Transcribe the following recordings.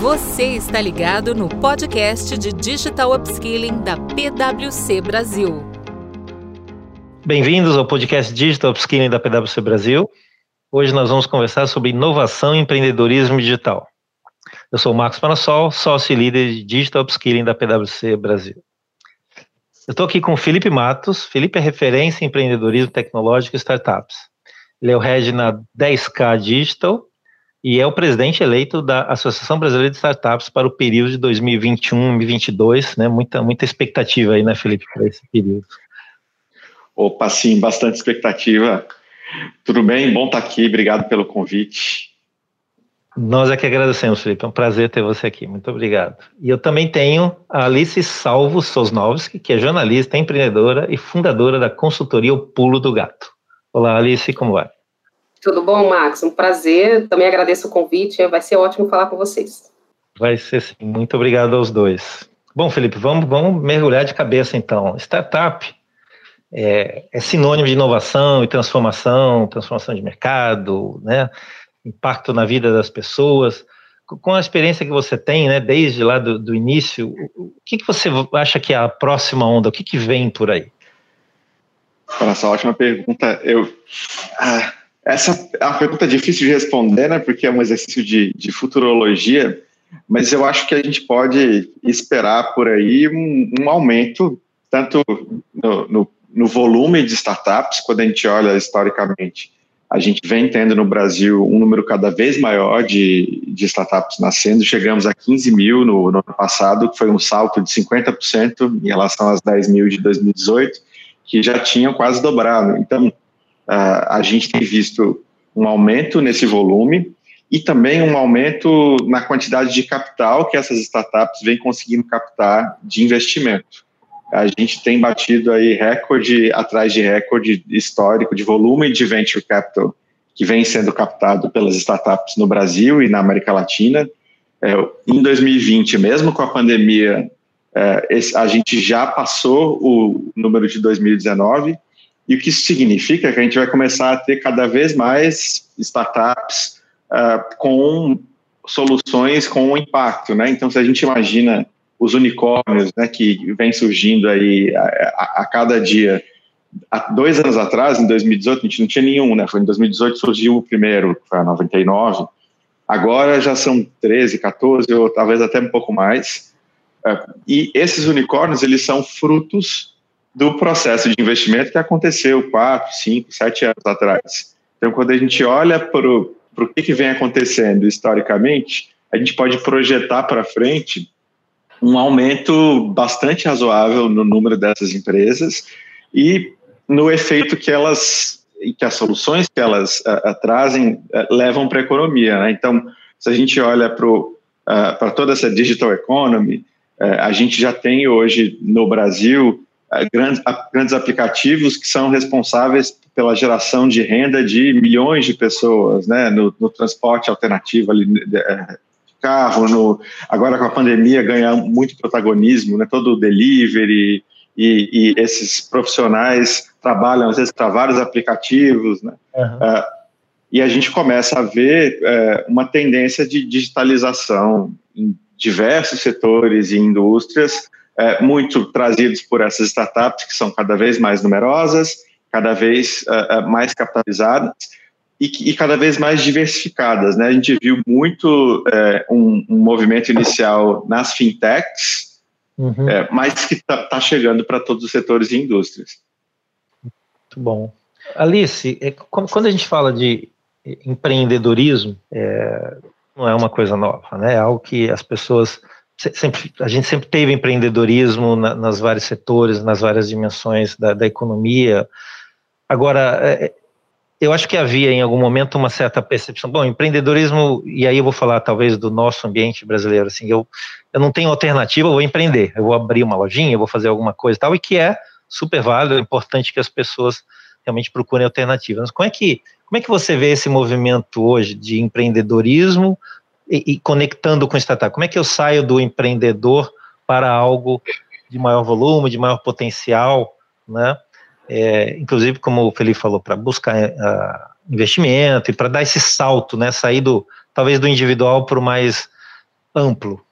Você está ligado no podcast de Digital Upskilling da PwC Brasil. Bem-vindos ao podcast Digital Upskilling da PwC Brasil. Hoje nós vamos conversar sobre inovação e empreendedorismo digital. Eu sou o Marcos Panassol, sócio e líder de Digital Upskilling da PwC Brasil. Eu estou aqui com o Felipe Matos. Felipe é referência em empreendedorismo tecnológico e startups. Ele é o head na 10K Digital e é o presidente eleito da Associação Brasileira de Startups para o período de 2021 2022, né? Muita, muita expectativa aí, né, Felipe, para esse período. Opa, sim, bastante expectativa. Tudo bem? Bom estar aqui, obrigado pelo convite. Nós é que agradecemos, Felipe, é um prazer ter você aqui, muito obrigado. E eu também tenho a Alice Salvo Sosnovski, que é jornalista, empreendedora e fundadora da consultoria O Pulo do Gato. Olá, Alice, como vai? Tudo bom, Max? Um prazer. Também agradeço o convite. Vai ser ótimo falar com vocês. Vai ser sim. Muito obrigado aos dois. Bom, Felipe, vamos, vamos mergulhar de cabeça então. Startup é, é sinônimo de inovação e transformação, transformação de mercado, né? impacto na vida das pessoas. Com a experiência que você tem, né, desde lá do, do início, o que, que você acha que é a próxima onda? O que, que vem por aí? Essa ótima pergunta. Eu, ah, essa é uma pergunta difícil de responder, né? Porque é um exercício de, de futurologia, mas eu acho que a gente pode esperar por aí um, um aumento, tanto no, no, no, volume de startups, quando a gente olha historicamente. A gente vem tendo no Brasil um número cada vez maior de, de startups nascendo. Chegamos a 15 mil no, no ano passado, que foi um salto de 50% em relação às 10 mil de 2018, que já tinham quase dobrado. Então, a gente tem visto um aumento nesse volume e também um aumento na quantidade de capital que essas startups vêm conseguindo captar de investimento. A gente tem batido aí recorde atrás de recorde histórico de volume de venture capital que vem sendo captado pelas startups no Brasil e na América Latina. É, em 2020, mesmo com a pandemia, é, esse, a gente já passou o número de 2019 e o que isso significa é que a gente vai começar a ter cada vez mais startups uh, com soluções com impacto, né? Então, se a gente imagina os unicórnios, né, que vem surgindo aí a, a, a, cada dia. Há dois anos atrás, em 2018, a gente não tinha nenhum, né? Foi em 2018 surgiu o primeiro, foi a 99. Agora já são 13, 14, ou talvez até um pouco mais. E esses unicórnios, eles são frutos do processo de investimento que aconteceu quatro, cinco, sete anos atrás. Então, quando a gente olha para o que, que vem acontecendo historicamente, a gente pode projetar para frente um aumento bastante razoável no número dessas empresas e no efeito que elas que as soluções que elas uh, trazem uh, levam para a economia. Né? Então, se a gente olha para toda essa digital economy, a gente já tem hoje no Brasil grandes, grandes aplicativos que são responsáveis pela geração de renda de milhões de pessoas, né, no, no transporte alternativo ali, é, carro, no, agora com a pandemia ganha muito protagonismo, né, todo o delivery e, e esses profissionais trabalham às vezes para vários aplicativos, né, uhum. uh, e a gente começa a ver uh, uma tendência de digitalização em diversos setores e indústrias, é, muito trazidos por essas startups que são cada vez mais numerosas, cada vez uh, mais capitalizadas e, e, cada vez mais diversificadas. Né? A gente viu muito uh, um, um, movimento inicial nas fintechs, uhum. uh, mas que está tá chegando para todos os setores e indústrias. Muito bom. Alice, quando a gente fala de empreendedorismo, é, não é uma coisa nova, né? É algo que as pessoas sempre, a gente sempre teve empreendedorismo na, nas vários setores, nas várias dimensões da, da economia. Agora, é, eu acho que havia em algum momento uma certa percepção. Bom, empreendedorismo, e aí eu vou falar talvez do nosso ambiente brasileiro, assim, eu, eu não tenho alternativa, eu vou empreender, eu vou abrir uma lojinha, eu vou fazer alguma coisa e tal, e que é super válido, é importante que as pessoas realmente procurem alternativas. como é que, como é que você vê esse movimento hoje de empreendedorismo e, e conectando com o startup? Como é que eu saio do empreendedor para algo de maior volume, de maior potencial, né? É, inclusive, como o Felipe falou, para buscar uh, investimento e para dar esse salto, né? Sair do talvez do individual para o mais amplo.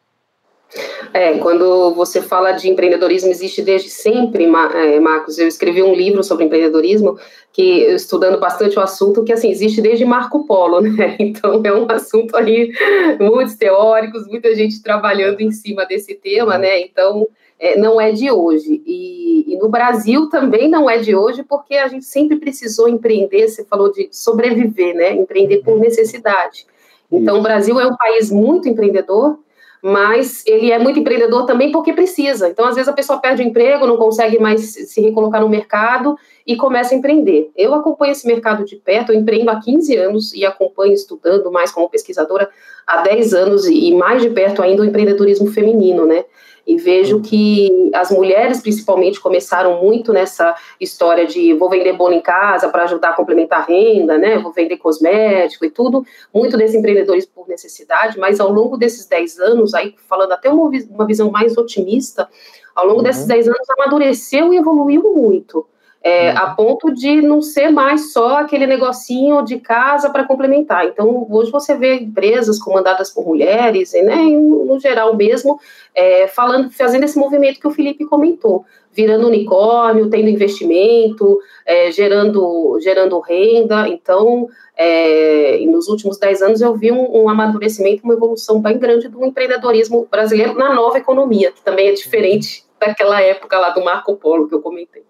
É, quando você fala de empreendedorismo, existe desde sempre, é, Marcos. Eu escrevi um livro sobre empreendedorismo, que estudando bastante o assunto, que assim, existe desde Marco Polo, né? Então é um assunto aí, muitos teóricos, muita gente trabalhando em cima desse tema, né? Então é, não é de hoje. E, e, no Brasil também não é de hoje, porque a gente sempre precisou empreender, você falou de sobreviver, né? Empreender por necessidade. Então, o Brasil é um país muito empreendedor, mas ele é muito empreendedor também porque precisa. Então, às vezes, a pessoa perde o emprego, não consegue mais se recolocar no mercado e começa a empreender. Eu acompanho esse mercado de perto, eu empreendo há 15 anos e acompanho estudando mais como pesquisadora há 10 anos e mais de perto ainda o empreendedorismo feminino, né? E vejo que as mulheres, principalmente, começaram muito nessa história de vou vender bolo em casa para ajudar a complementar a renda, né? Vou vender cosmético e tudo. Muito desse empreendedorismo por necessidade, mas ao longo desses 10 anos, aí falando até uma, uma visão mais otimista, ao longo uhum. desses 10 anos amadureceu e evoluiu muito. É, uhum. a ponto de não ser mais só aquele negocinho de casa para complementar. Então, hoje você vê empresas comandadas por mulheres, né, no geral mesmo, é, falando, fazendo esse movimento que o Felipe comentou, virando unicórnio, tendo investimento, é, gerando, gerando renda. Então, é, nos últimos dez anos eu vi um, um, amadurecimento, uma evolução bem grande do empreendedorismo brasileiro na nova economia, que também é diferente daquela época lá do Marco Polo que eu comentei.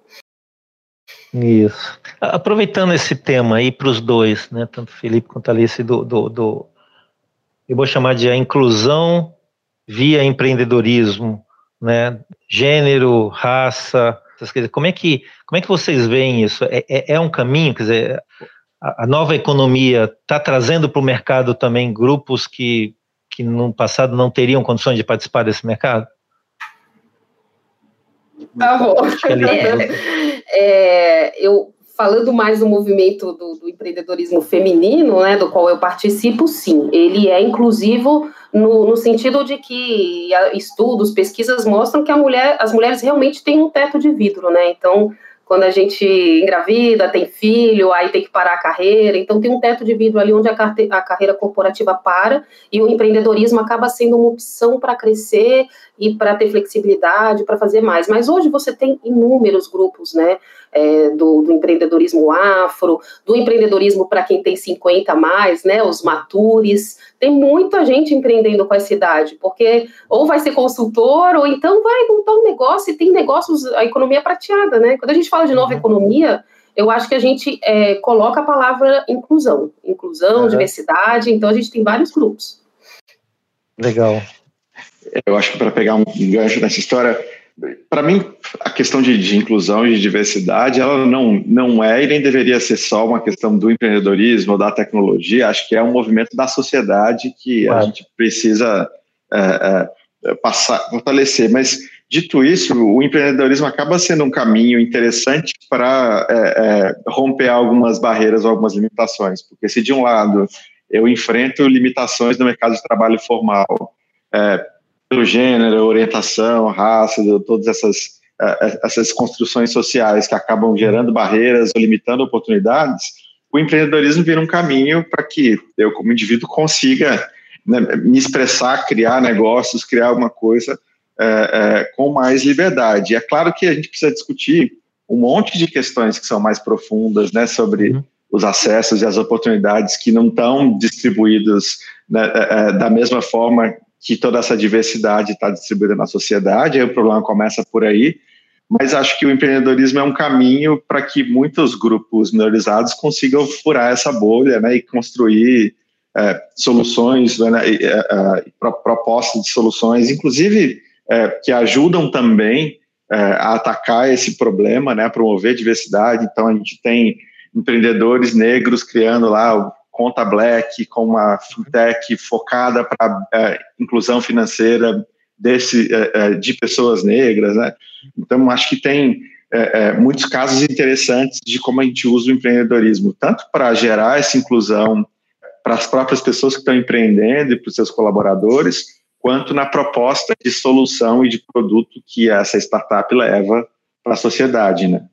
Isso. Aproveitando esse tema aí para os dois, né, tanto Felipe quanto Alice, do, do, do, eu vou chamar de a inclusão via empreendedorismo, né, gênero, raça, essas coisas. Como é que, como é que vocês veem isso? É, é, é um caminho, quer dizer, a, a nova economia está trazendo para o mercado também grupos que, que no passado não teriam condições de participar desse mercado? Tá bom. É, eu falando mais do movimento do, do, empreendedorismo feminino, né, do qual eu participo, sim, ele é inclusivo no, no, sentido de que estudos, pesquisas mostram que mulher, as mulheres realmente têm um teto de vidro, né? Então, quando a gente engravida, tem filho, aí tem que parar a carreira, então tem um teto de vidro ali onde a, a carreira corporativa para e o empreendedorismo acaba sendo uma opção para crescer e para ter flexibilidade, para fazer mais. Mas hoje você tem inúmeros grupos, né? É, do, do, empreendedorismo afro, do empreendedorismo para quem tem 50 a mais, né, os matures. Tem muita gente empreendendo com essa idade, porque ou vai ser consultor, ou então vai montar um negócio e tem negócios, a economia prateada, né? Quando a gente fala de nova uhum. economia, eu acho que a gente é, coloca a palavra inclusão, inclusão, uhum. diversidade, então a gente tem vários grupos. Legal. Eu acho que para pegar um gancho nessa história, para mim, a questão de, de, inclusão e de diversidade, ela não, não é e nem deveria ser só uma questão do empreendedorismo ou da tecnologia, acho que é um movimento da sociedade que claro. a gente precisa é, é, passar, fortalecer. Mas, dito isso, o empreendedorismo acaba sendo um caminho interessante para é, é, romper algumas barreiras ou algumas limitações, porque se de um lado eu enfrento limitações no mercado de trabalho formal, é, pelo gênero, orientação, raça, todas essas, eh, eh, essas construções sociais que acabam gerando barreiras ou limitando oportunidades, o empreendedorismo vira um caminho para que eu, como indivíduo, consiga né, me expressar, criar negócios, criar alguma coisa é, é, com mais liberdade. É claro que a gente precisa discutir um monte de questões que são mais profundas, né, sobre uhum. os acessos e as oportunidades que não estão distribuídos né, da mesma forma que toda essa diversidade está distribuída na sociedade, aí o problema começa por aí, mas acho que o empreendedorismo é um caminho para que muitos grupos minorizados consigam furar essa bolha né, e construir é, soluções, né, é, é, propostas de soluções, inclusive é, que ajudam também é, a atacar esse problema, né, promover diversidade. Então, a gente tem empreendedores negros criando lá Conta Black, com uma fintech focada para é, inclusão financeira desse, é, é, de pessoas negras, né? Então, acho que tem é, é, muitos casos interessantes de como a gente usa o empreendedorismo, tanto para gerar essa inclusão para as próprias pessoas que estão empreendendo e para os seus colaboradores, quanto na proposta de solução e de produto que essa startup leva para a sociedade, né?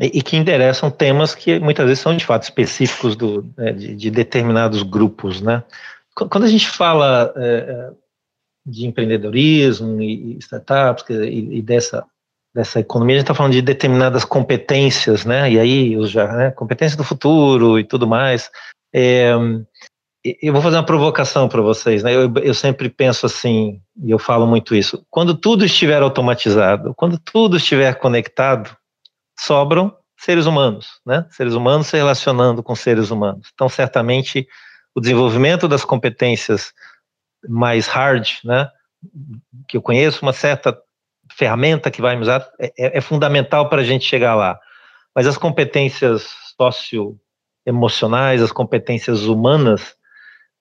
E, e, que interessam temas que muitas vezes são de fato específicos do, né, de, de, determinados grupos, né? Quando a gente fala é, é, de empreendedorismo e, startups e, e, dessa, dessa economia, a gente está falando de determinadas competências, né? E aí, os já, né, competências do futuro e tudo mais. É, eu vou fazer uma provocação para vocês, né? Eu, eu sempre penso assim, e eu falo muito isso: quando tudo estiver automatizado, quando tudo estiver conectado, sobram seres humanos, né? Seres humanos se relacionando com seres humanos. Então, certamente, o desenvolvimento das competências mais hard, né? Que eu conheço, uma certa ferramenta que vai me usar, é, é, é fundamental para a gente chegar lá. Mas as competências socioemocionais, as competências humanas,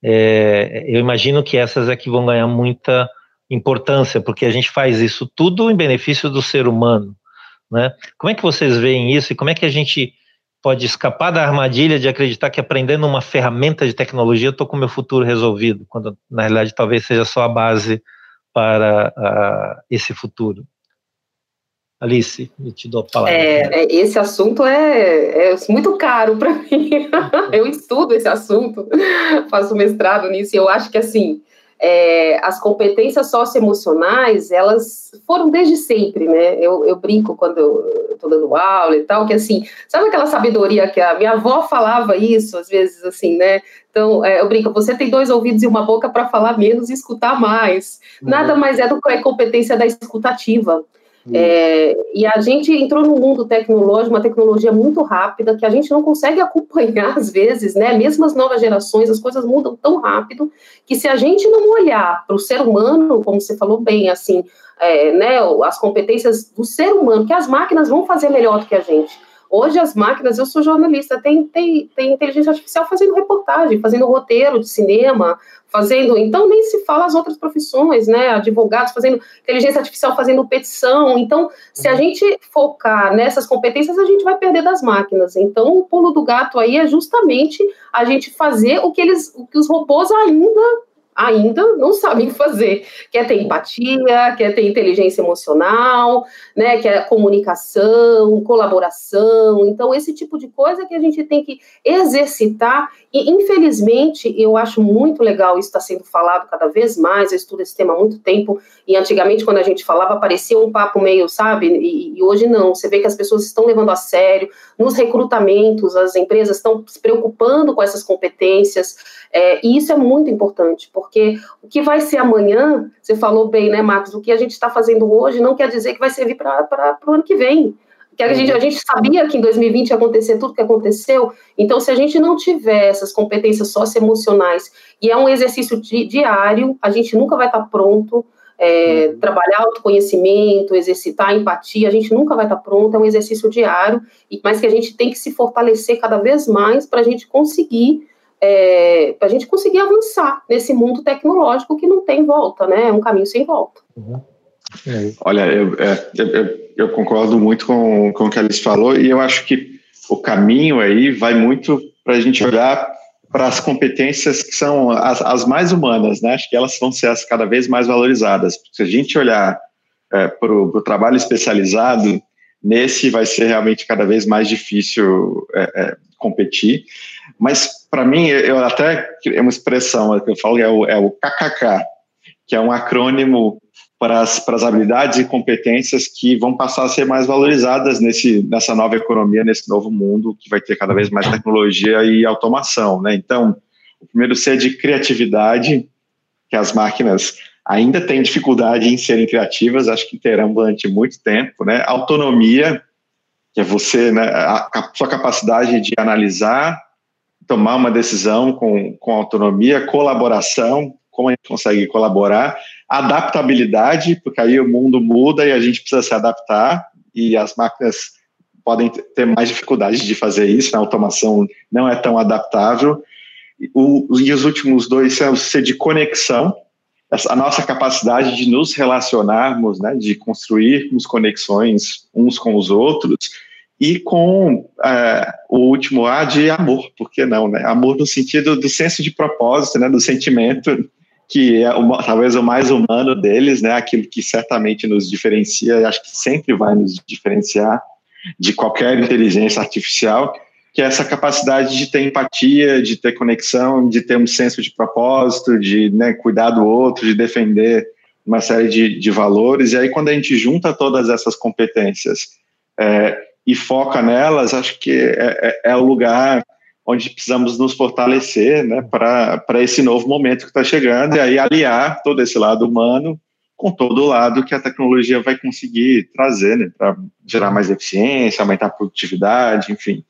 é, eu imagino que essas é que vão ganhar muita importância, porque a gente faz isso tudo em benefício do ser humano. Né? Como é que vocês veem isso e como é que a gente pode escapar da armadilha de acreditar que aprendendo uma ferramenta de tecnologia eu estou com o meu futuro resolvido, quando na realidade talvez seja só a base para uh, esse futuro? Alice, eu te dou a palavra. É, é esse assunto é, é muito caro para mim. eu estudo esse assunto, faço mestrado nisso, e eu acho que assim é, as competências socioemocionais, elas foram desde sempre, né? Eu, eu brinco quando eu estou dando aula e tal, que assim, sabe aquela sabedoria que a minha avó falava isso, às vezes, assim, né? Então, é, eu brinco, você tem dois ouvidos e uma boca para falar menos e escutar mais. Uhum. Nada mais é do que a competência da escutativa. É, e a gente entrou num mundo tecnológico, uma tecnologia muito rápida, que a gente não consegue acompanhar às vezes, né? Mesmo as novas gerações, as coisas mudam tão rápido que se a gente não olhar para o ser humano, como você falou bem, assim, é, né, as competências do ser humano, que as máquinas vão fazer melhor do que a gente. Hoje as máquinas, eu sou jornalista, tem, tem, tem inteligência artificial fazendo reportagem, fazendo roteiro de cinema, fazendo. Então nem se fala as outras profissões, né? Advogados fazendo inteligência artificial fazendo petição. Então, se a uhum. gente focar nessas competências, a gente vai perder das máquinas. Então, o pulo do gato aí é justamente a gente fazer o que eles, o que os robôs ainda ainda não sabem fazer. Quer ter empatia, quer ter inteligência emocional, né, quer comunicação, colaboração. Então, esse tipo de coisa que a gente tem que exercitar. E, infelizmente, eu acho muito legal isso está sendo falado cada vez mais. Eu estudo esse tema há muito tempo. E antigamente, quando a gente falava, parecia um papo meio, sabe? E, e hoje não. Você vê que as pessoas estão levando a sério. Nos recrutamentos, as empresas estão se preocupando com essas competências. É, e isso é muito importante, porque o que vai ser amanhã, você falou bem, né, Marcos? O que a gente está fazendo hoje não quer dizer que vai servir para o ano que vem. Que a gente, a gente sabia que em 2020 ia acontecer tudo que aconteceu, então se a gente não tiver essas competências socioemocionais, e é um exercício di, diário, a gente nunca vai estar tá pronto, é, uhum. trabalhar autoconhecimento, exercitar empatia, a gente nunca vai estar tá pronto, é um exercício diário, mas que a gente tem que se fortalecer cada vez mais para a gente conseguir é, para a gente conseguir avançar nesse mundo tecnológico que não tem volta, né? É um caminho sem volta. Uhum. Olha, eu, é, eu, eu, concordo muito com, com o que a Alice falou e eu acho que o caminho aí vai muito para a gente olhar para as competências que são as, as, mais humanas, né? Acho que elas vão ser as cada vez mais valorizadas. Se a gente olhar é, para o trabalho especializado, nesse vai ser realmente cada vez mais difícil é, é, competir. Mas, para mim, eu até é uma expressão que eu falo, é o, é o KKK, que é um acrônimo para as, para as habilidades e competências que vão passar a ser mais valorizadas nesse, nessa nova economia, nesse novo mundo que vai ter cada vez mais tecnologia e automação. Né? Então, o primeiro C é de criatividade, que as máquinas ainda têm dificuldade em serem criativas, acho que terão durante muito tempo. Né? Autonomia, que é você, né, a, a sua capacidade de analisar, tomar uma decisão com, com autonomia, colaboração, como a gente consegue colaborar, adaptabilidade, porque aí o mundo muda e a gente precisa se adaptar, e as máquinas podem ter mais dificuldade de fazer isso, né? a automação não é tão adaptável. O, e os últimos dois são ser de conexão, a nossa capacidade de nos relacionarmos, né, de construirmos conexões uns com os outros, e com é, o último A de amor, por que não, né? Amor no sentido do senso de propósito, né, do sentimento que é o, talvez o mais humano deles, né, aquilo que certamente nos diferencia, acho que sempre vai nos diferenciar de qualquer inteligência artificial, que é essa capacidade de ter empatia, de ter conexão, de ter um senso de propósito, de né, cuidar do outro, de defender uma série de, de valores. E aí, quando a gente junta todas essas competências é, e foca nelas, acho que é, é, é o lugar onde precisamos nos fortalecer né, para esse novo momento que está chegando, e aí aliar todo esse lado humano com todo o lado que a tecnologia vai conseguir trazer né, para gerar mais eficiência, aumentar a produtividade, enfim.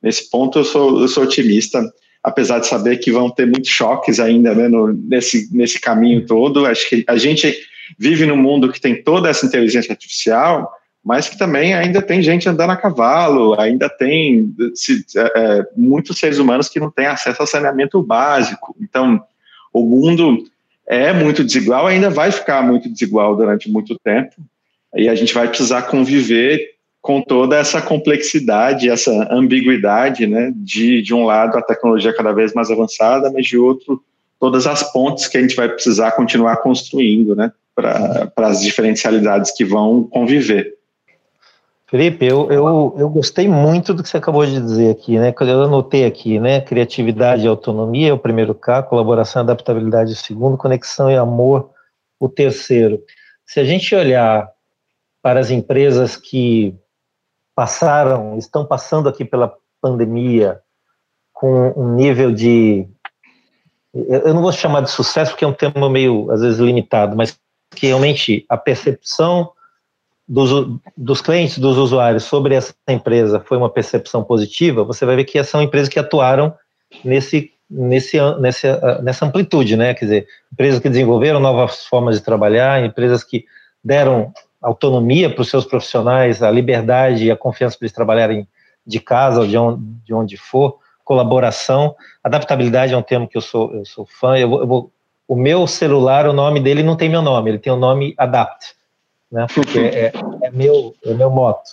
Nesse ponto eu sou, eu sou otimista, apesar de saber que vão ter muitos choques ainda né, no, nesse, nesse caminho todo. Acho que a gente vive num mundo que tem toda essa inteligência artificial, mas que também ainda tem gente andando a cavalo, ainda tem se, é, é, muitos seres humanos que não têm acesso ao saneamento básico. Então, o mundo é muito desigual, ainda vai ficar muito desigual durante muito tempo, e a gente vai precisar conviver com toda essa complexidade, essa ambiguidade, né, de, de um lado a tecnologia cada vez mais avançada, mas de outro todas as pontes que a gente vai precisar continuar construindo, né, para as diferencialidades que vão conviver. Felipe, eu, eu, eu gostei muito do que você acabou de dizer aqui, né? Eu anotei aqui, né? Criatividade e autonomia é o primeiro K, colaboração e adaptabilidade o segundo, conexão e amor o terceiro. Se a gente olhar para as empresas que passaram, estão passando aqui pela pandemia com um nível de eu não vou chamar de sucesso porque é um termo meio às vezes limitado, mas que realmente a percepção dos, dos clientes, dos usuários sobre essa empresa foi uma percepção positiva, você vai ver que são empresas que atuaram nesse, nesse, nessa, nessa amplitude, né? Quer dizer, empresas que desenvolveram novas formas de trabalhar, empresas que deram autonomia para os seus profissionais, a liberdade e a confiança para eles trabalharem de casa ou de onde, de onde for, colaboração, adaptabilidade é um termo que eu sou, eu sou fã, eu eu vou, o meu celular, o nome dele não tem meu nome, ele tem o nome Adapt, né, porque é, é, meu, é meu moto.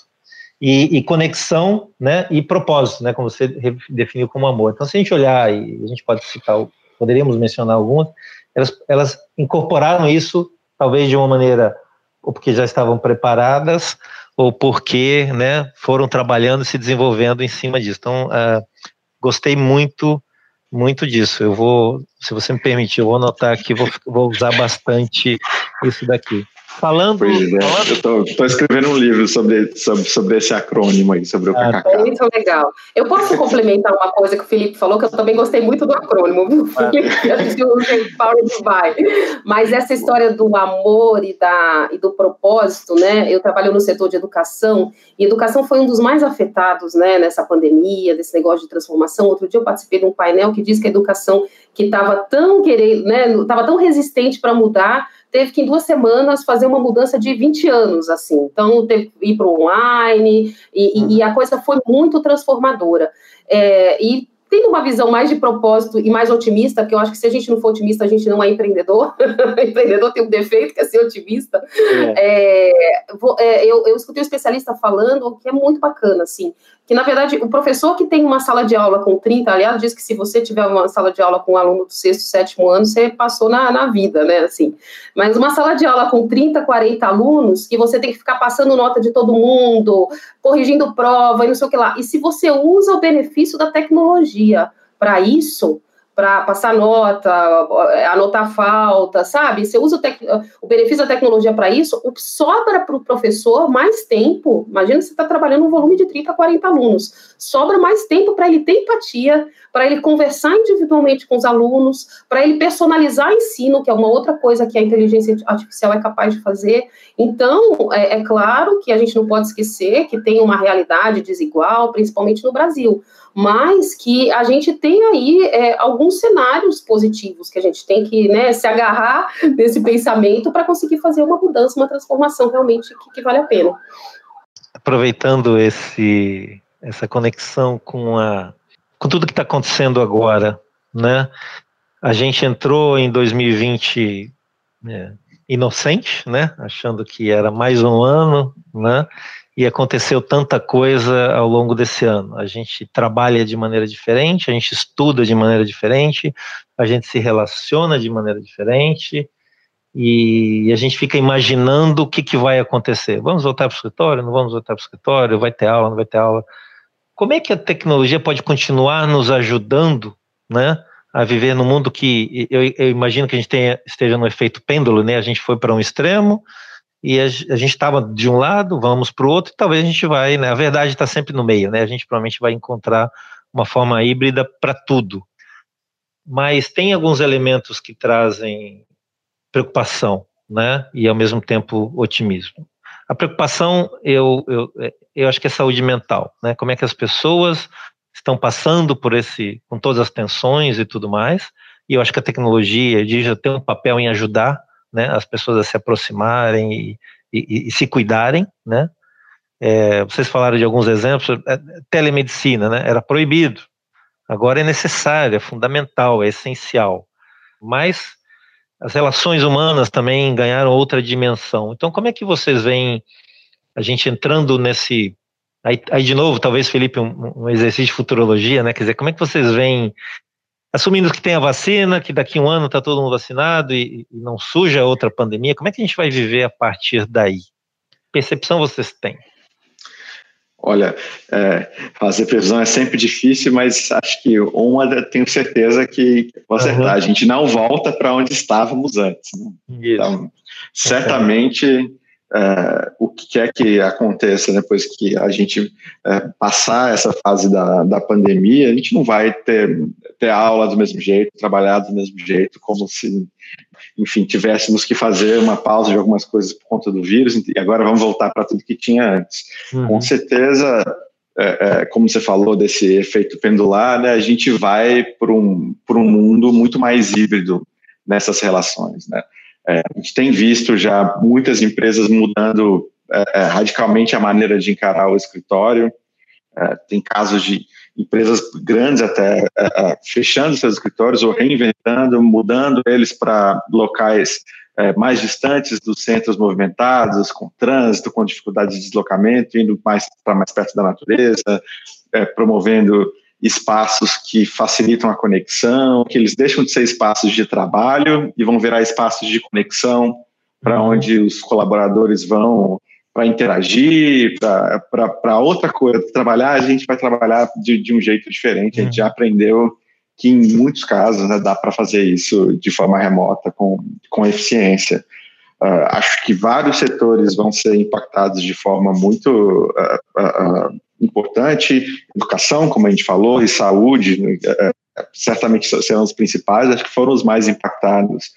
E, e, conexão, né, e propósito, né, como você definiu como amor. Então, se a gente olhar, e a gente pode citar, poderíamos mencionar algumas, elas, elas incorporaram isso, talvez de uma maneira, ou porque já estavam preparadas, ou porque, né, foram trabalhando e se desenvolvendo em cima disso. Então, uh, gostei muito, muito disso. Eu vou, se você me permitir, eu vou anotar aqui, vou, vou usar bastante isso daqui. Falando. É, falando... Eu estou escrevendo um livro sobre, sobre, sobre esse acrônimo aí, sobre o ah, KKK. É muito legal. Eu posso complementar uma coisa que o Felipe falou, que eu também gostei muito do acrônimo, viu, Felipe? Ah. Dubai. Mas essa história do amor e, da, e do propósito, né? Eu trabalho no setor de educação, e educação foi um dos mais afetados, né, nessa pandemia, desse negócio de transformação. Outro dia eu participei de um painel que diz que a educação que estava tão querendo, né, estava tão resistente para mudar teve que em duas semanas fazer uma mudança de 20 anos, assim. Então, teve que ir para o online, e, uhum. e, a coisa foi muito transformadora. É, e tendo uma visão mais de propósito e mais otimista, porque eu acho que se a gente não for otimista, a gente não é empreendedor. empreendedor tem um defeito que é ser otimista. É. É, é, eu, eu escutei um especialista falando que é muito bacana, assim, que na verdade o professor que tem uma sala de aula com 30, aliás, diz que se você tiver uma sala de aula com um aluno do sexto, sétimo ano, você passou na, na vida, né, assim. Mas uma sala de aula com 30, 40 alunos, que você tem que ficar passando nota de todo mundo, corrigindo prova e não sei o que lá. E se você usa o benefício da tecnologia para isso, para passar nota, anotar falta, sabe? Você usa o, tec... o benefício da tecnologia para isso, sobra para o professor mais tempo. Imagina você está trabalhando um volume de 30, 40 alunos. Sobra mais tempo para ele ter empatia, para ele conversar individualmente com os alunos, para ele personalizar ensino, que é uma outra coisa que a inteligência artificial é capaz de fazer. Então, é, é claro que a gente não pode esquecer que tem uma realidade desigual, principalmente no Brasil mas que a gente tem aí é, alguns cenários positivos que a gente tem que né, se agarrar nesse pensamento para conseguir fazer uma mudança, uma transformação realmente que, que vale a pena. Aproveitando esse, essa conexão com, a, com tudo que está acontecendo agora, né? A gente entrou em 2020 né, inocente, né? Achando que era mais um ano, né? E aconteceu tanta coisa ao longo desse ano. A gente trabalha de maneira diferente, a gente estuda de maneira diferente, a gente se relaciona de maneira diferente e a gente fica imaginando o que, que vai acontecer. Vamos voltar para o escritório? Não vamos voltar para o escritório? Vai ter aula? Não vai ter aula? como é que a tecnologia pode continuar nos ajudando, né, a viver no mundo que eu, eu imagino que a gente tenha, esteja no efeito pêndulo, né? A gente foi para um extremo e a, a gente estava de um lado, vamos para o outro, talvez a gente vai, né? A verdade está sempre no meio, né? A gente provavelmente vai encontrar uma forma híbrida para tudo. Mas tem alguns elementos que trazem preocupação, né? E ao mesmo tempo otimismo. A preocupação, eu, eu, eu acho que é saúde mental, né? Como é que as pessoas estão passando por esse, com todas as tensões e tudo mais, e eu acho que a tecnologia já tem um papel em ajudar, né, as pessoas a se aproximarem e, e, e se cuidarem, né, é, vocês falaram de alguns exemplos, é, telemedicina, né, era proibido, agora é necessário, é fundamental, é essencial, mas as relações humanas também ganharam outra dimensão, então como é que vocês veem a gente entrando nesse Aí, aí de novo, talvez, Felipe, um, um, exercício de futurologia, né? Quer dizer, como é que vocês veem, assumindo que tem a vacina, que daqui a um ano está todo mundo vacinado e, e, não suja outra pandemia, como é que a gente vai viver a partir daí? Percepção vocês têm? Olha, é, fazer previsão é sempre difícil, mas acho que uma tenho certeza que vou acertar. Uhum. A gente não volta para onde estávamos antes. Né? Então, certamente é, o que quer que aconteça depois que a gente é, passar essa fase da, da pandemia, a gente não vai ter, ter aula do mesmo jeito, trabalhar do mesmo jeito, como se, enfim, tivéssemos que fazer uma pausa de algumas coisas por conta do vírus, e agora vamos voltar para tudo que tinha antes. Uhum. Com certeza, é, é, como você falou desse efeito pendular, né, a gente vai para um, um mundo muito mais híbrido nessas relações, né? É, a gente tem visto já muitas empresas mudando é, é, radicalmente a maneira de encarar o escritório. É, tem casos de empresas grandes até é, é, fechando seus escritórios ou reinventando, mudando eles para locais mais distantes dos centros movimentados, com trânsito, com dificuldade de deslocamento, indo mais para mais perto da natureza, promovendo espaços que facilitam a conexão, que eles deixam de ser espaços de trabalho e vão virar espaços de conexão para uhum. onde os colaboradores vão para interagir, para outra coisa, trabalhar, a gente vai trabalhar de, de um jeito diferente. A gente já uhum. aprendeu que em muitos casos né, dá para fazer isso de forma remota, com, com eficiência. Uh, acho que vários setores vão ser impactados de forma muito uh, uh, importante, educação, como a gente falou, e saúde, né, é, é, certamente serão os principais, acho que foram os mais impactados.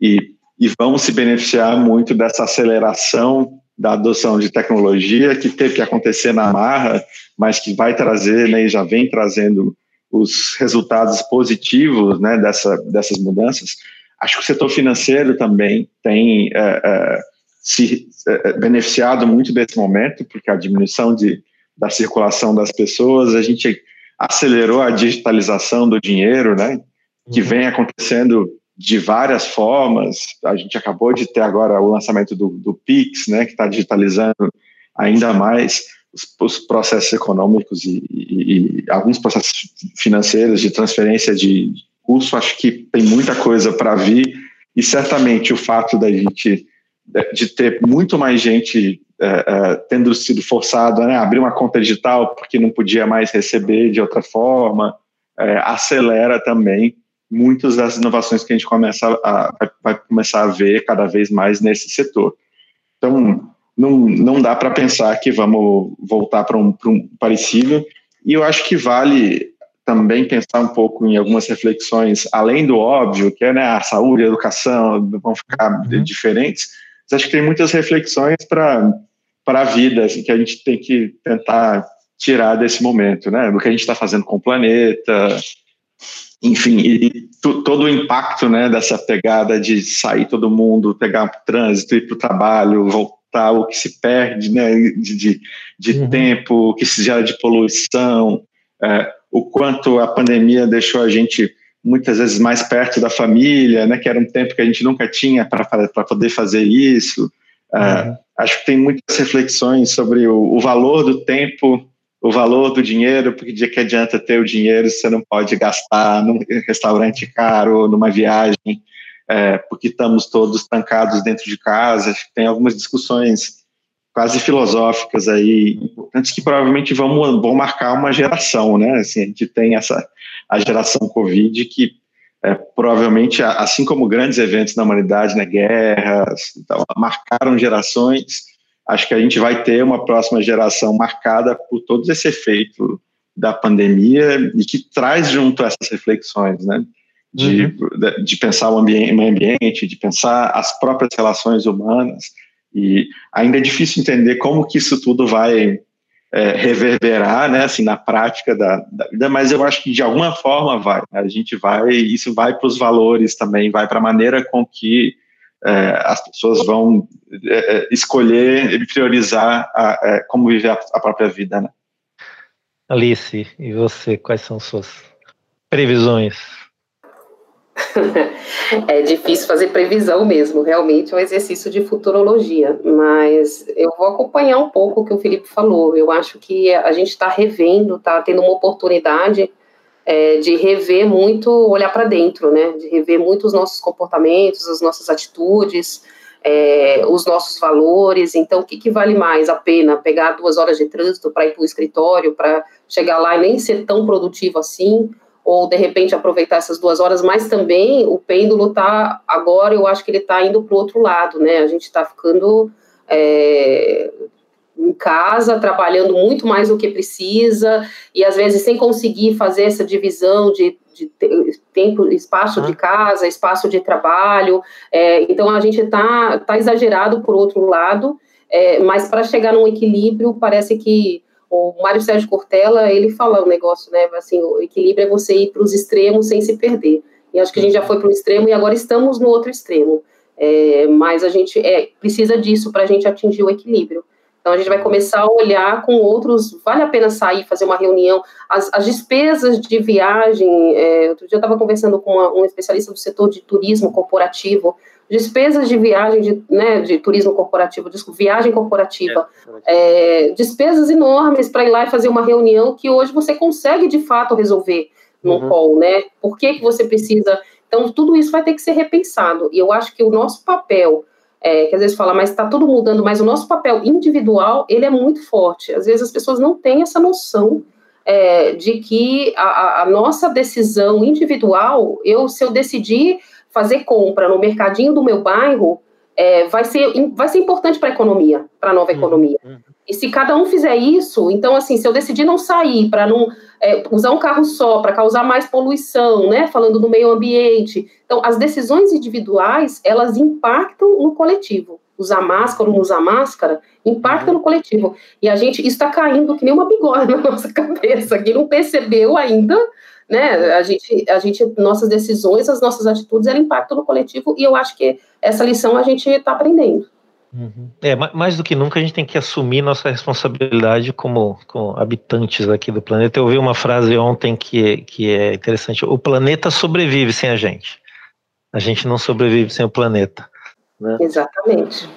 E, e vão se beneficiar muito dessa aceleração da adoção de tecnologia que teve que acontecer na marra, mas que vai trazer, né, e já vem trazendo os resultados positivos né, dessa, dessas mudanças. Acho que o setor financeiro também tem é, é, se é, beneficiado muito desse momento, porque a diminuição de da circulação das pessoas, a gente acelerou a digitalização do dinheiro, né? Que uhum. vem acontecendo de várias formas. A gente acabou de ter agora o lançamento do, do Pix, né? Que está digitalizando ainda mais os, os processos econômicos e, e, e, alguns processos financeiros de transferência de curso. Acho que tem muita coisa para vir e certamente o fato da gente de ter muito mais gente é, é, tendo sido forçado né, a abrir uma conta digital porque não podia mais receber de outra forma, é, acelera também muitas das inovações que a gente começa a, vai, vai começar a ver cada vez mais nesse setor. Então, não, não dá para pensar que vamos voltar para um, um parecido, e eu acho que vale também pensar um pouco em algumas reflexões, além do óbvio, que é né, a saúde, a educação vão ficar uhum. diferentes, mas acho que tem muitas reflexões para a vida assim, que a gente tem que tentar tirar desse momento, né? Do que a gente está fazendo com o planeta, enfim, e, todo o impacto, né, dessa pegada de sair todo mundo, pegar o trânsito, ir para o trabalho, voltar, o que se perde, né, de, de, de uhum. tempo, o que se gera de poluição, é, o quanto a pandemia deixou a gente muitas vezes mais perto da família, né, que era um tempo que a gente nunca tinha para poder fazer isso. Uhum. Acho que tem muitas reflexões sobre o, o, valor do tempo, o valor do dinheiro, porque de que adianta ter o dinheiro se você não pode gastar num restaurante caro, numa viagem, é, porque estamos todos trancados dentro de casa. Acho que tem algumas discussões quase filosóficas aí, importantes que provavelmente vão, vão marcar uma geração, né? Assim, a gente tem essa a geração Covid que é, provavelmente, assim como grandes eventos na humanidade, né, guerras, então, marcaram gerações, acho que a gente vai ter uma próxima geração marcada por todo esse efeito da pandemia e que traz junto essas reflexões, né? De, uhum. de pensar o ambiente, o ambiente, de pensar as próprias relações humanas, e ainda é difícil entender como que isso tudo vai é, reverberar, né, assim, na prática da, da, vida, mas eu acho que de alguma forma vai. Né, a gente vai, isso vai para os valores também, vai para a maneira com que é, as pessoas vão é, é escolher e priorizar a, é, como viver a, a própria vida, né. Alice, e você, quais são suas previsões? é difícil fazer previsão mesmo, realmente é um exercício de futurologia, mas eu vou acompanhar um pouco o que o Felipe falou. Eu acho que a gente está revendo, está tendo uma oportunidade é, de rever muito, olhar para dentro, né? De rever muito os nossos comportamentos, as nossas atitudes, é, os nossos valores. Então, o que, que, vale mais a pena? Pegar duas horas de trânsito para ir para o escritório, para chegar lá e nem ser tão produtivo assim? Ou de repente aproveitar essas duas horas, mas também o pêndulo está agora, eu acho que ele está indo para o outro lado, né? A gente está ficando é, em casa, trabalhando muito mais do que precisa, e às vezes sem conseguir fazer essa divisão de, de tempo, espaço de casa, espaço de trabalho. É, então a gente está tá exagerado por outro lado, é, mas para chegar num equilíbrio, parece que o Mário Sérgio Cortella, ele fala um negócio, né, assim, o equilíbrio é você ir para os extremos sem se perder. E acho que a gente já foi para um extremo e agora estamos no outro extremo. É, mas a gente é, precisa disso para a gente atingir o equilíbrio. Então a gente vai começar a olhar com outros. Vale a pena sair, fazer uma reunião. As, as despesas de viagem. É, outro dia eu estava conversando com uma, um especialista do setor de turismo corporativo despesas de viagem, de, né, de turismo corporativo, desculpa, viagem corporativa, é, é, despesas enormes para ir lá e fazer uma reunião que hoje você consegue de fato resolver no uhum. call, né? Por que, que você precisa? Então, tudo isso vai ter que ser repensado. E eu acho que o nosso papel, é, que às vezes fala, mas está tudo mudando, mas o nosso papel individual, ele é muito forte. Às vezes as pessoas não têm essa noção é, de que a, a, nossa decisão individual, eu, se eu decidir fazer compra no mercadinho do meu bairro é, vai, ser, vai ser importante para a economia, para a nova uhum, economia. Uhum. E se cada um fizer isso, então, assim, se eu decidir não sair, para não é, usar um carro só, para causar mais poluição, né, falando do meio ambiente, então, as decisões individuais, elas impactam no coletivo. Usar máscara ou não usar máscara, impacta uhum. no coletivo. E a gente, isso está caindo que nem uma bigode na nossa cabeça, que não percebeu ainda, né? A gente, a gente, nossas decisões, as nossas atitudes, ela impactam no coletivo e eu acho que essa lição a gente está aprendendo. Uhum. É, mais do que nunca a gente tem que assumir nossa responsabilidade como, como habitantes aqui do planeta. Eu ouvi uma frase ontem que, que é interessante: o planeta sobrevive sem a gente. A gente não sobrevive sem o planeta. Né? Exatamente.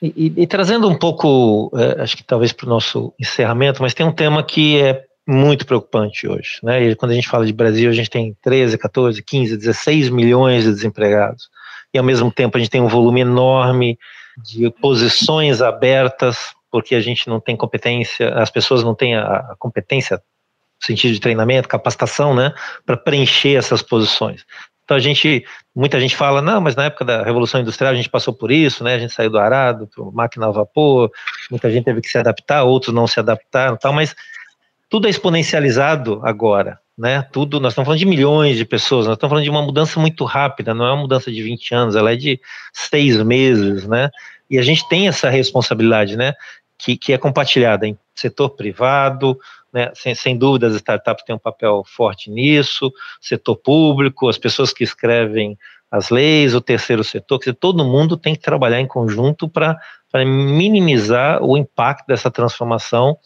E, e, e, trazendo um pouco, é, acho que talvez para o nosso encerramento, mas tem um tema que é muito preocupante hoje. Né? E quando a gente fala de Brasil, a gente tem 13, 14, 15, 16 milhões de desempregados. E ao mesmo tempo a gente tem um volume enorme de posições abertas, porque a gente não tem competência, as pessoas não têm a, competência, sentido de treinamento, capacitação, né, para preencher essas posições. Então a gente, muita gente fala, não, mas na época da Revolução Industrial a gente passou por isso, né? A gente saiu do arado máquina a vapor, muita gente teve que se adaptar, outros não se adaptaram, tal, mas tudo é exponencializado agora, né? Tudo, nós estamos falando de milhões de pessoas, nós estamos falando de uma mudança muito rápida, não é uma mudança de 20 anos, ela é de seis meses, né? E a gente tem essa responsabilidade, né? Que, que é compartilhada em setor privado, né? Sem, sem dúvida as startups têm um papel forte nisso, setor público, as pessoas que escrevem as leis, o terceiro setor, que todo mundo tem que trabalhar em conjunto para minimizar o impacto dessa transformação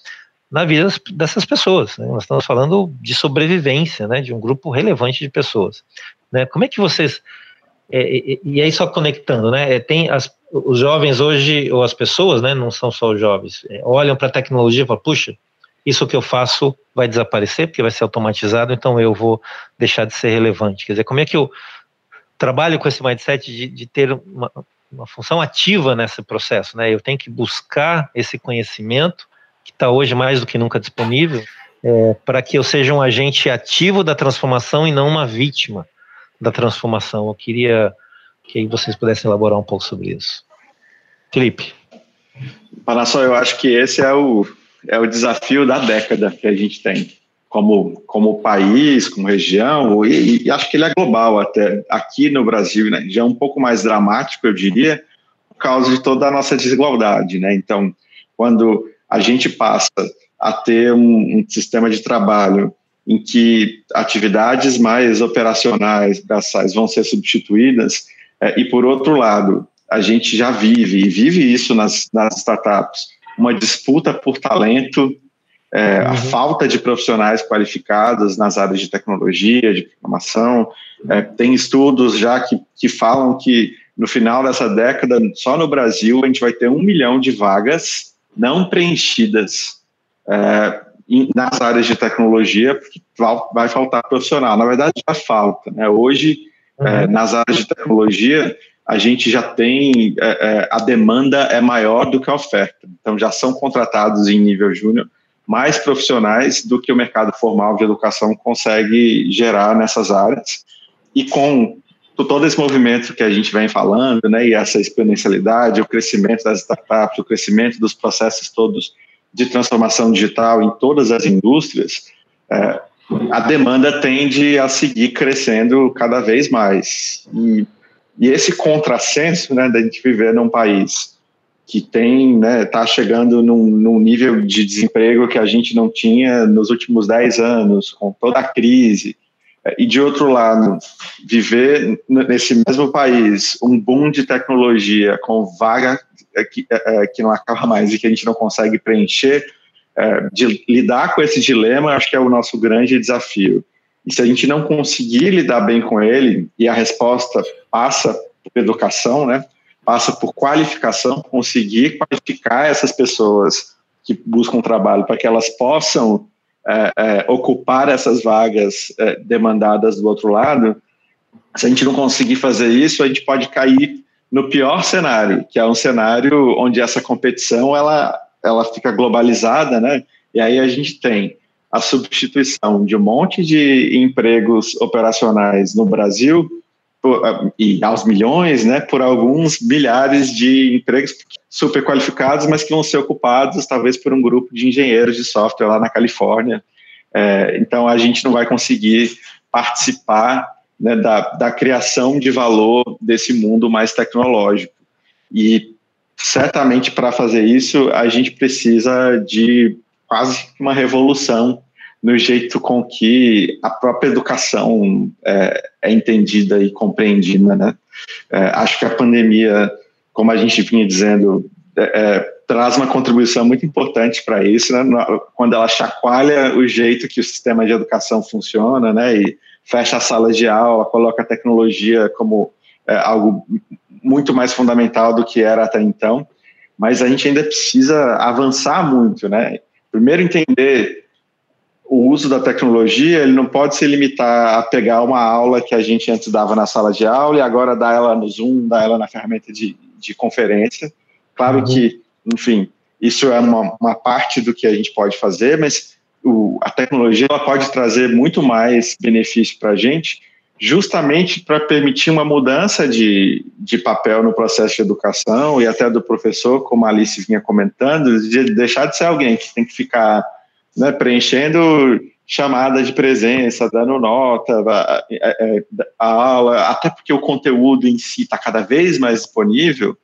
na vida dessas pessoas. Né? Nós estamos falando de sobrevivência, né, de um grupo relevante de pessoas. Né? Como é que vocês é, e, e aí só conectando, né? É, tem as, os jovens hoje ou as pessoas, né? Não são só os jovens, é, olham para a tecnologia e falam, puxa, isso que eu faço vai desaparecer porque vai ser automatizado, então eu vou deixar de ser relevante. Quer dizer, como é que eu trabalho com esse mindset de, de ter uma, uma função ativa nesse processo, né? Eu tenho que buscar esse conhecimento que está hoje mais do que nunca disponível, é, para que eu seja um agente ativo da transformação e não uma vítima da transformação. Eu queria que vocês pudessem elaborar um pouco sobre isso. Felipe. Panassol, eu acho que esse é o, é o desafio da década que a gente tem como, como país, como região, e, e, acho que ele é global até aqui no Brasil, né? Já é um pouco mais dramático, eu diria, por causa de toda a nossa desigualdade, né? Então, quando a gente passa a ter um, um sistema de trabalho em que atividades mais operacionais, braçais, vão ser substituídas, é, e por outro lado, a gente já vive, e vive isso nas, nas startups, uma disputa por talento, é, uhum. a falta de profissionais qualificados nas áreas de tecnologia, de programação. É, tem estudos já que, que falam que no final dessa década, só no Brasil, a gente vai ter um milhão de vagas não preenchidas é, nas áreas de tecnologia, porque vai faltar profissional. Na verdade, já falta. Né? Hoje, é, uhum. nas áreas de tecnologia, a gente já tem, é, é, a demanda é maior do que a oferta. Então, já são contratados em nível júnior mais profissionais do que o mercado formal de educação consegue gerar nessas áreas. E com todo esse movimento que a gente vem falando, né, e essa exponencialidade, o crescimento das startups, o crescimento dos processos todos de transformação digital em todas as indústrias, é, a demanda tende a seguir crescendo cada vez mais. E, e esse contrassenso, né, da gente viver num país que tem, né, está chegando num, num, nível de desemprego que a gente não tinha nos últimos 10 anos, com toda a crise, e de outro lado, viver nesse mesmo país um boom de tecnologia com vaga que, é, é, que não acaba mais e que a gente não consegue preencher, é, de lidar com esse dilema, acho que é o nosso grande desafio. E se a gente não conseguir lidar bem com ele, e a resposta passa por educação, né, passa por qualificação, conseguir qualificar essas pessoas que buscam trabalho para que elas possam é, é, ocupar essas vagas é, demandadas do outro lado. Se a gente não conseguir fazer isso, a gente pode cair no pior cenário, que é um cenário onde essa competição ela, ela fica globalizada, né? E aí a gente tem a substituição de um monte de empregos operacionais no Brasil por, e aos milhões, né, por alguns milhares de empregos super qualificados, mas que vão ser ocupados talvez por um grupo de engenheiros de software lá na Califórnia. É, então a gente não vai conseguir participar né, da, da criação de valor desse mundo mais tecnológico. E certamente para fazer isso a gente precisa de quase uma revolução no jeito com que a própria educação é, é entendida e compreendida, né? É, acho que a pandemia, como a gente vinha dizendo, é, é traz uma contribuição muito importante para isso, né? Quando ela chacoalha o jeito que o sistema de educação funciona, né? E fecha a sala de aula, coloca a tecnologia como é, algo muito mais fundamental do que era até então. Mas a gente ainda precisa avançar muito, né? Primeiro entender o uso da tecnologia ele não pode se limitar a pegar uma aula que a gente antes dava na sala de aula e agora dar ela no Zoom, dar ela na ferramenta de, de conferência. Claro uhum. que, enfim, isso é uma, uma, parte do que a gente pode fazer, mas o, a tecnologia ela pode trazer muito mais benefício para a gente, justamente para permitir uma mudança de, de papel no processo de educação e até do professor, como a Alice vinha comentando, de deixar de ser alguém que tem que ficar né, preenchendo chamada de presença, dando nota, a, a, aula, até porque o conteúdo em si está cada vez mais disponível,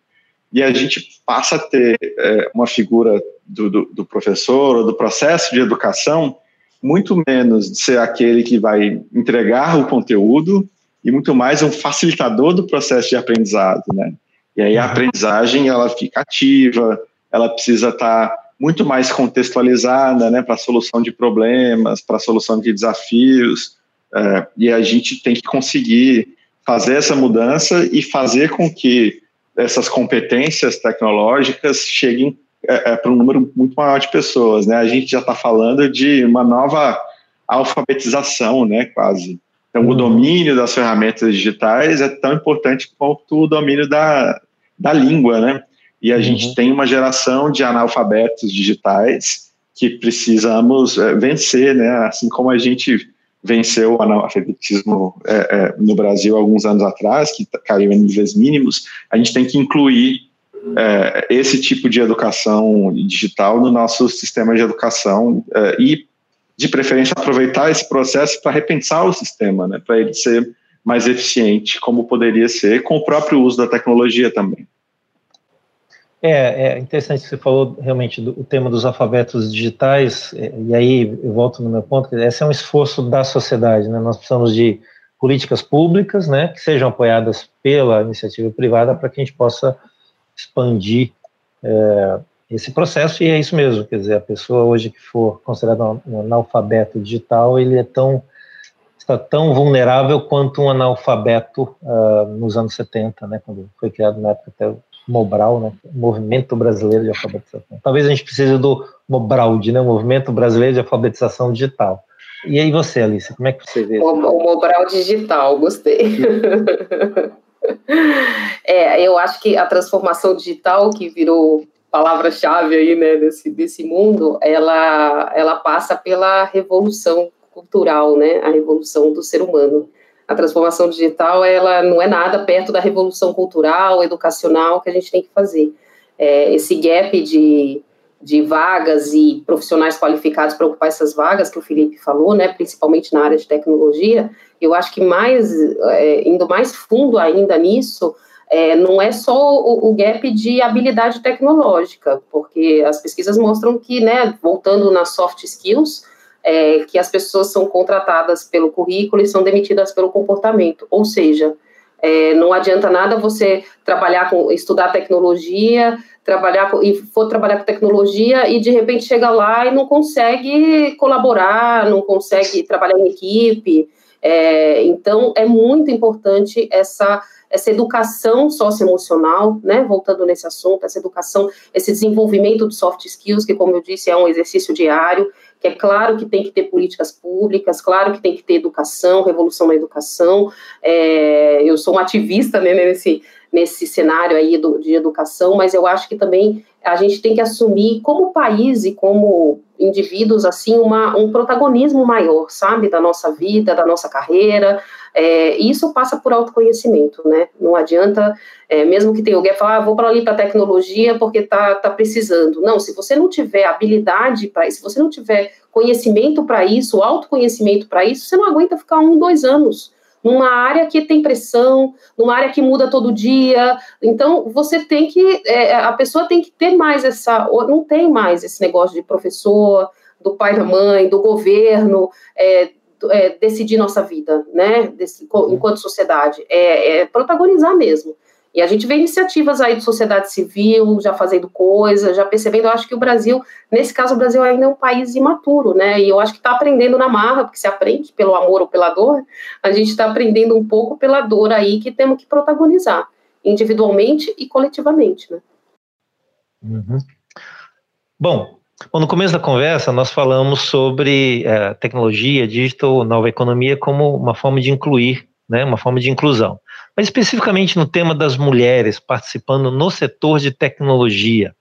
e a gente passa a ter é, uma figura do, do, do, professor ou do processo de educação muito menos de ser aquele que vai entregar o conteúdo e muito mais um facilitador do processo de aprendizado, né? E aí a aprendizagem ela fica ativa, ela precisa estar tá muito mais contextualizada né, para a solução de problemas, para a solução de desafios, é, e a gente tem que conseguir fazer essa mudança e fazer com que essas competências tecnológicas cheguem é, é, para um número muito maior de pessoas. Né? A gente já está falando de uma nova alfabetização, né, quase. Então, o uhum. domínio das ferramentas digitais é tão importante quanto o domínio da, da língua, né? E a uhum. gente tem uma geração de analfabetos digitais que precisamos é, vencer, né? Assim como a gente venceu o analfabetismo é, é, no Brasil alguns anos atrás, que caiu em níveis mínimos, a gente tem que incluir esse tipo de educação digital no nosso sistema de educação e, de preferência, aproveitar esse processo para repensar o sistema, né, para ele ser mais eficiente, como poderia ser, com o próprio uso da tecnologia também. É, é interessante que você falou realmente do tema dos alfabetos digitais, é, e aí eu volto no meu ponto, que esse é um esforço da sociedade, né? Nós precisamos de políticas públicas, né, que sejam apoiadas pela iniciativa privada para que a gente possa expandir é, esse processo, e é isso mesmo, quer dizer, a pessoa hoje que for considerada um analfabeto digital, ele é tão, está tão vulnerável quanto um analfabeto uh, nos anos 70, né, quando foi criado na época até o Mobral, né, Movimento Brasileiro de Alfabetização. Talvez a gente precise do Mobrald, né, Movimento Brasileiro de Alfabetização Digital. E aí você, Alice, como é que você vê? O, o Mobral Digital, gostei. É, eu acho que a transformação digital que virou palavra-chave aí, né, desse, desse mundo, ela, ela passa pela revolução cultural, né, a revolução do ser humano. A transformação digital, ela não é nada perto da revolução cultural, educacional que a gente tem que fazer. É, esse gap de, de vagas e profissionais qualificados para ocupar essas vagas que o Felipe falou, né, principalmente na área de tecnologia, eu acho que mais, é, indo mais fundo ainda nisso, é, não é só o, o, gap de habilidade tecnológica, porque as pesquisas mostram que, né, voltando nas soft skills, é, que as pessoas são contratadas pelo currículo e são demitidas pelo comportamento, ou seja, é, não adianta nada você trabalhar com, estudar tecnologia, trabalhar com, e for trabalhar com tecnologia e de repente chega lá e não consegue colaborar, não consegue trabalhar em equipe, é, então, é muito importante essa, essa educação socioemocional, né, voltando nesse assunto, essa educação, esse desenvolvimento de soft skills, que, como eu disse, é um exercício diário, é claro que tem que ter políticas públicas, claro que tem que ter educação, revolução na educação. É, eu sou uma ativista né, nesse, nesse cenário aí do, de educação, mas eu acho que também a gente tem que assumir como país e como indivíduos assim uma, um protagonismo maior, sabe, da nossa vida, da nossa carreira. É, e isso passa por autoconhecimento, né? Não adianta, é, mesmo que tenha alguém falar, ah, vou para ali para tecnologia porque tá, tá precisando. Não, se você não tiver habilidade para isso, se você não tiver conhecimento para isso, autoconhecimento para isso, você não aguenta ficar um, dois anos numa área que tem pressão, numa área que muda todo dia. Então, você tem que, é, a pessoa tem que ter mais essa, não tem mais esse negócio de professor, do pai da mãe, do governo, é, é, decidir nossa vida, né, Desse, enquanto sociedade, é, é protagonizar mesmo. E a gente vê iniciativas aí de sociedade civil, já fazendo coisas, já percebendo, eu acho que o Brasil, nesse caso, o Brasil ainda é um país imaturo, né? E eu acho que está aprendendo na marra, porque se aprende pelo amor ou pela dor, a gente está aprendendo um pouco pela dor aí que temos que protagonizar, individualmente e coletivamente, né? Uhum. Bom, Bom, no começo da conversa, nós falamos sobre é, tecnologia, digital, nova economia como uma forma de incluir, né, uma forma de inclusão mas especificamente no tema das mulheres participando no setor de tecnologia.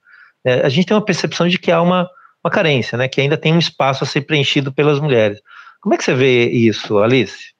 É, a gente tem uma percepção de que há uma, uma carência, né, que ainda tem um espaço a ser preenchido pelas mulheres. Como é que você vê isso, Alice?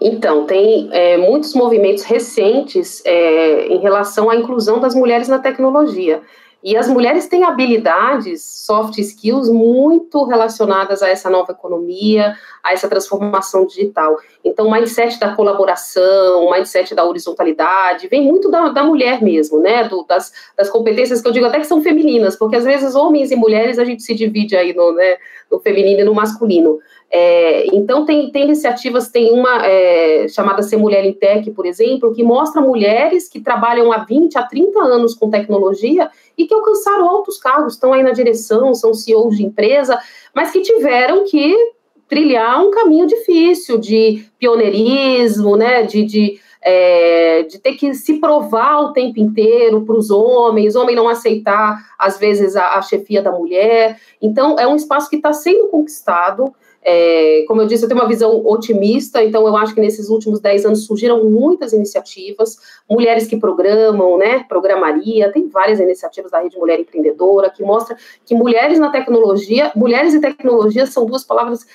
Então, tem é, muitos movimentos recentes é, em relação à inclusão das mulheres na tecnologia. E as mulheres têm habilidades, soft skills, muito relacionadas a essa nova economia, a essa transformação digital. Então, o mindset da colaboração, o mindset da horizontalidade, vem muito da, da mulher mesmo, né? Do, das, das, competências que eu digo até que são femininas, porque às vezes homens e mulheres a gente se divide aí no, né, no feminino e no masculino. É, então, tem, tem iniciativas, tem uma é, chamada Ser Mulher em Tech, por exemplo, que mostra mulheres que trabalham há 20, há 30 anos com tecnologia e que alcançaram altos cargos, estão aí na direção, são CEOs de empresa, mas que tiveram que trilhar um caminho difícil de pioneirismo, né, de, de, é, de ter que se provar o tempo inteiro para os homens, homem não aceitar, às vezes, a, a chefia da mulher. Então, é um espaço que está sendo conquistado, É, como eu disse, eu tenho uma visão otimista, então eu acho que nesses últimos 10 anos surgiram muitas iniciativas, mulheres que programam, né, programaria, tem várias iniciativas da Rede Mulher Empreendedora, que mostra que mulheres na tecnologia, mulheres e tecnologia são duas palavras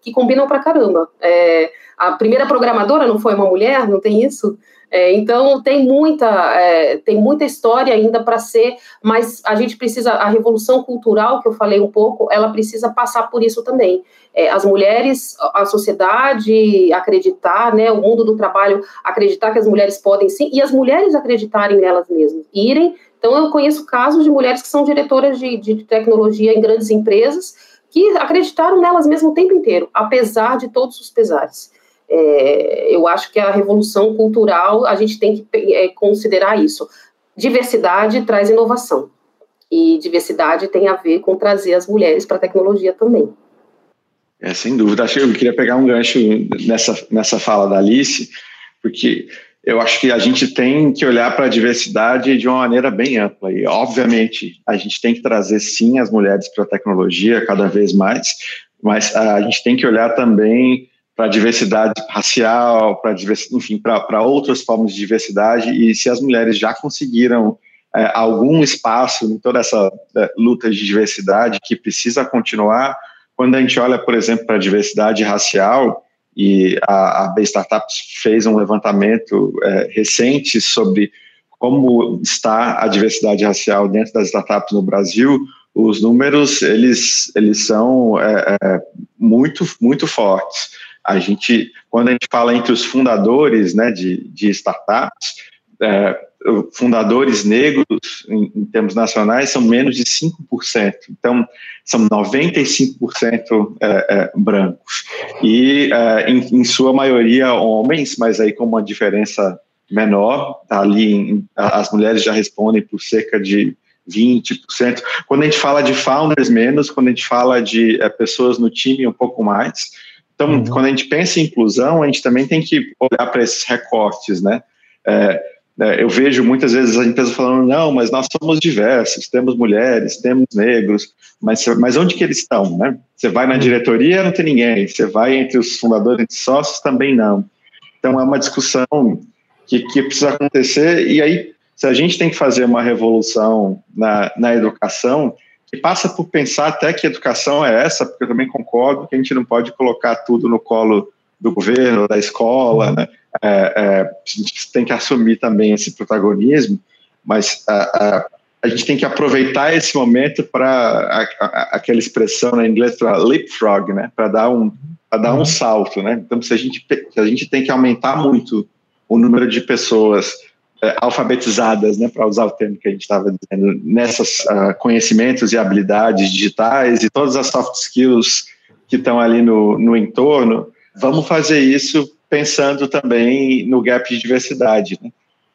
que combinam pra caramba. É, a primeira programadora não foi uma mulher, não tem isso? É, então tem muita é, tem muita história ainda para ser, mas a gente precisa a revolução cultural que eu falei um pouco, ela precisa passar por isso também. É, as mulheres, a sociedade acreditar, né, o mundo do trabalho acreditar que as mulheres podem sim e as mulheres acreditarem nelas mesmas, irem. Então eu conheço casos de mulheres que são diretoras de, de tecnologia em grandes empresas que acreditaram nelas mesmo o tempo inteiro, apesar de todos os pesares. É, eu acho que a revolução cultural, a gente tem que é, considerar isso. Diversidade traz inovação. E diversidade tem a ver com trazer as mulheres para a tecnologia também. É, sem dúvida. Acho que eu queria pegar um gancho nessa, nessa fala da Alice, porque eu acho que a gente tem que olhar para a diversidade de uma maneira bem ampla. E, obviamente, a gente tem que trazer, sim, as mulheres para a tecnologia cada vez mais, mas a gente tem que olhar também para a diversidade racial, para enfim, para outras formas de diversidade, e se as mulheres já conseguiram é, algum espaço em toda essa é, luta de diversidade que precisa continuar, quando a gente olha, por exemplo, para a diversidade racial, e a, a B Startups fez um levantamento é, recente sobre como está a diversidade racial dentro das startups no Brasil, os números eles, eles são é, é, muito, muito fortes. A gente, quando a gente fala entre os fundadores né, de, de startups, é, fundadores negros, em, em, termos nacionais, são menos de 5%. Então, são 95% é, é, brancos. E, é, em, em, sua maioria, homens, mas aí com uma diferença menor. Tá ali, em, as mulheres já respondem por cerca de 20%. Quando a gente fala de founders, menos. Quando a gente fala de é, pessoas no time, um pouco mais. Então, uhum. quando a gente pensa em inclusão, a gente também tem que olhar para esses recortes, né? É, é, eu vejo muitas vezes a empresa falando, não, mas nós somos diversos, temos mulheres, temos negros, mas, mas onde que eles estão, né? Você vai na uhum. diretoria, não tem ninguém, você vai entre os fundadores e sócios, também não. Então, é uma discussão que, que precisa acontecer, e aí, se a gente tem que fazer uma revolução na, na educação, que passa por pensar até que educação é essa, porque eu também concordo que a gente não pode colocar tudo no colo do governo, da escola, né? É, é, a gente tem que assumir também esse protagonismo, mas a, a, a gente tem que aproveitar esse momento para aquela expressão na inglês para leapfrog, né? Para dar um dar um salto, né? Então se a gente se a gente tem que aumentar muito o número de pessoas alfabetizadas, né, para usar o termo que a gente estava dizendo, nessas uh, conhecimentos e habilidades digitais e todas as soft skills que estão ali no, no entorno, vamos fazer isso pensando também no gap de diversidade, né?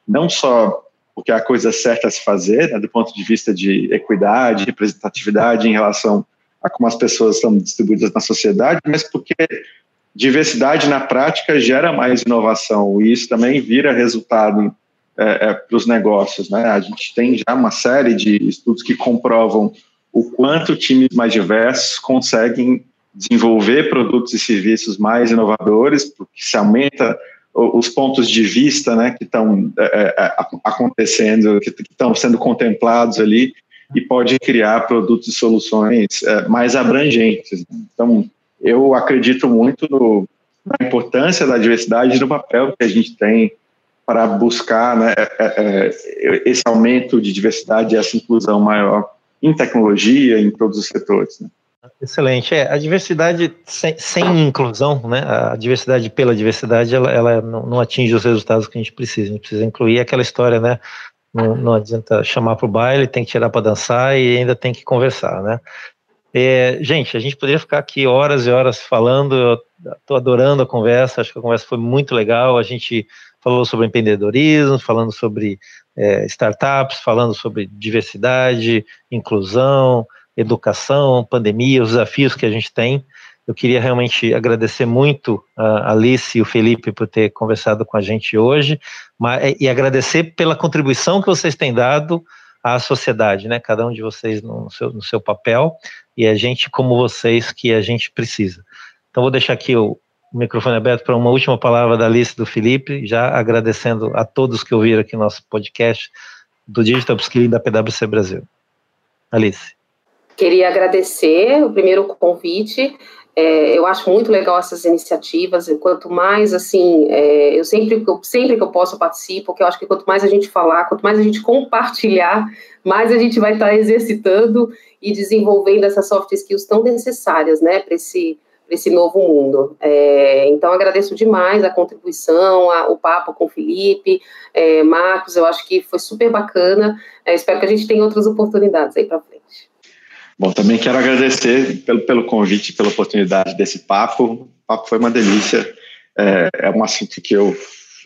não só porque é a coisa certa a se fazer, né, do ponto de vista de equidade, representatividade em relação a como as pessoas estão distribuídas na sociedade, mas porque diversidade na prática gera mais inovação e isso também vira resultado é, é, para os negócios. Né? A gente tem já uma série de estudos que comprovam o quanto times mais diversos conseguem desenvolver produtos e serviços mais inovadores, porque se aumenta os pontos de vista né, que estão é, é, é acontecendo, que estão sendo contemplados ali, e pode criar produtos e soluções é, mais abrangentes. Então, eu acredito muito no, na importância da diversidade no papel que a gente tem para buscar né, é, é, é, esse aumento de diversidade e essa inclusão maior em tecnologia, em todos os setores. Né. Excelente. É, a diversidade sem, sem, inclusão, né, a diversidade pela diversidade, ela, ela não, não, atinge os resultados que a gente precisa. A gente precisa incluir aquela história, né? Não, não adianta chamar para o baile, tem que tirar para dançar e ainda tem que conversar, né? É, gente, a gente poderia ficar aqui horas e horas falando. Estou adorando a conversa. Acho que a conversa foi muito legal. A gente falou sobre empreendedorismo, falando sobre é, startups, falando sobre diversidade, inclusão, educação, pandemia, os desafios que a gente tem. Eu queria realmente agradecer muito a Alice e o Felipe por ter conversado com a gente hoje, mas, e agradecer pela contribuição que vocês têm dado à sociedade, né? Cada um de vocês no seu, no seu papel e a gente como vocês que a gente precisa. Então vou deixar aqui o, o microfone aberto para uma última palavra da Alice do Felipe, já agradecendo a todos que ouviram aqui nosso podcast do Digital Upskilling da PwC Brasil. Alice. Queria agradecer o primeiro convite. É, eu acho muito legal essas iniciativas. Quanto mais assim, é, eu sempre, sempre que eu posso participo, porque eu acho que quanto mais a gente falar, quanto mais a gente compartilhar, mais a gente vai estar exercitando e desenvolvendo essas soft skills tão necessárias, né, para esse esse novo mundo. É, então, agradeço demais a contribuição, a, o papo com o Felipe, é, Marcos, eu acho que foi super bacana. É, espero que a gente tenha outras oportunidades aí para frente. Bom, também quero agradecer pelo, pelo convite, pela oportunidade desse papo. O papo foi uma delícia. É, é um assunto que eu,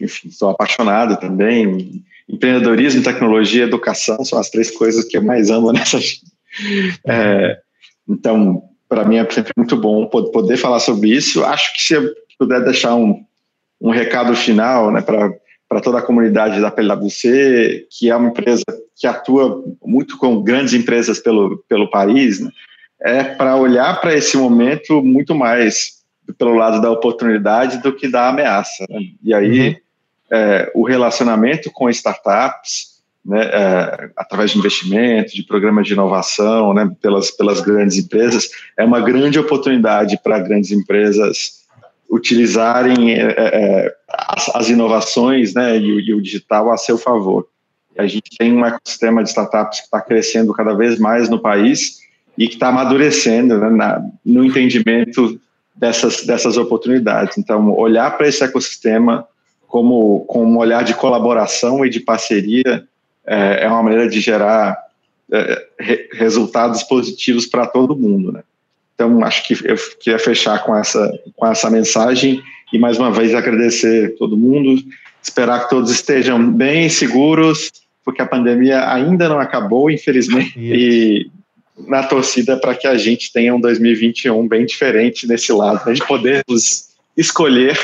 enfim, sou apaixonado também. Empreendedorismo, tecnologia, educação são as três coisas que eu mais amo nessa. É, então, para mim é sempre muito bom poder falar sobre isso. Acho que se eu puder deixar um, um recado final né, para toda a comunidade da PwC, que é uma empresa que atua muito com grandes empresas pelo, pelo país, né, é para olhar para esse momento muito mais pelo lado da oportunidade do que da ameaça. Né? E aí, uhum. é, o relacionamento com startups, né, é, através de investimento, de programas de inovação, né, pelas, pelas grandes empresas, é uma grande oportunidade para grandes empresas utilizarem é, é, é, as, as, inovações né, e, e, o digital a seu favor. A gente tem um ecossistema de startups que está crescendo cada vez mais no país e que está amadurecendo né, na, no entendimento dessas, dessas oportunidades. Então, olhar para esse ecossistema como com um olhar de colaboração e de parceria é, é uma maneira de gerar é, re, resultados positivos para todo mundo, né? Então, acho que eu queria fechar com essa, com essa mensagem e, mais uma vez, agradecer todo mundo, esperar que todos estejam bem seguros, porque a pandemia ainda não acabou, infelizmente, e na torcida para que a gente tenha um 2021 bem diferente nesse lado, né, de podermos escolher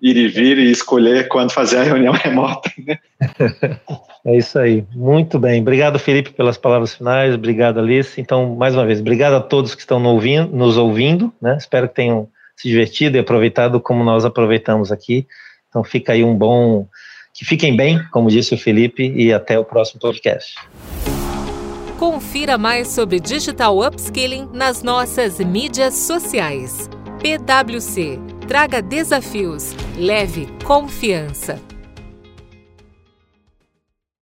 ir e vir e escolher quando fazer a reunião remota. Né? É isso aí. Muito bem. Obrigado, Felipe, pelas palavras finais. Obrigado, Alice. Então, mais uma vez, obrigado a todos que estão nos ouvindo. Né? Espero que tenham se divertido e aproveitado como nós aproveitamos aqui. Então, fica aí um bom. Que fiquem bem, como disse o Felipe, e até o próximo podcast. Confira mais sobre Digital Upskilling nas nossas mídias sociais. PwC. Traga desafios. Leve confiança.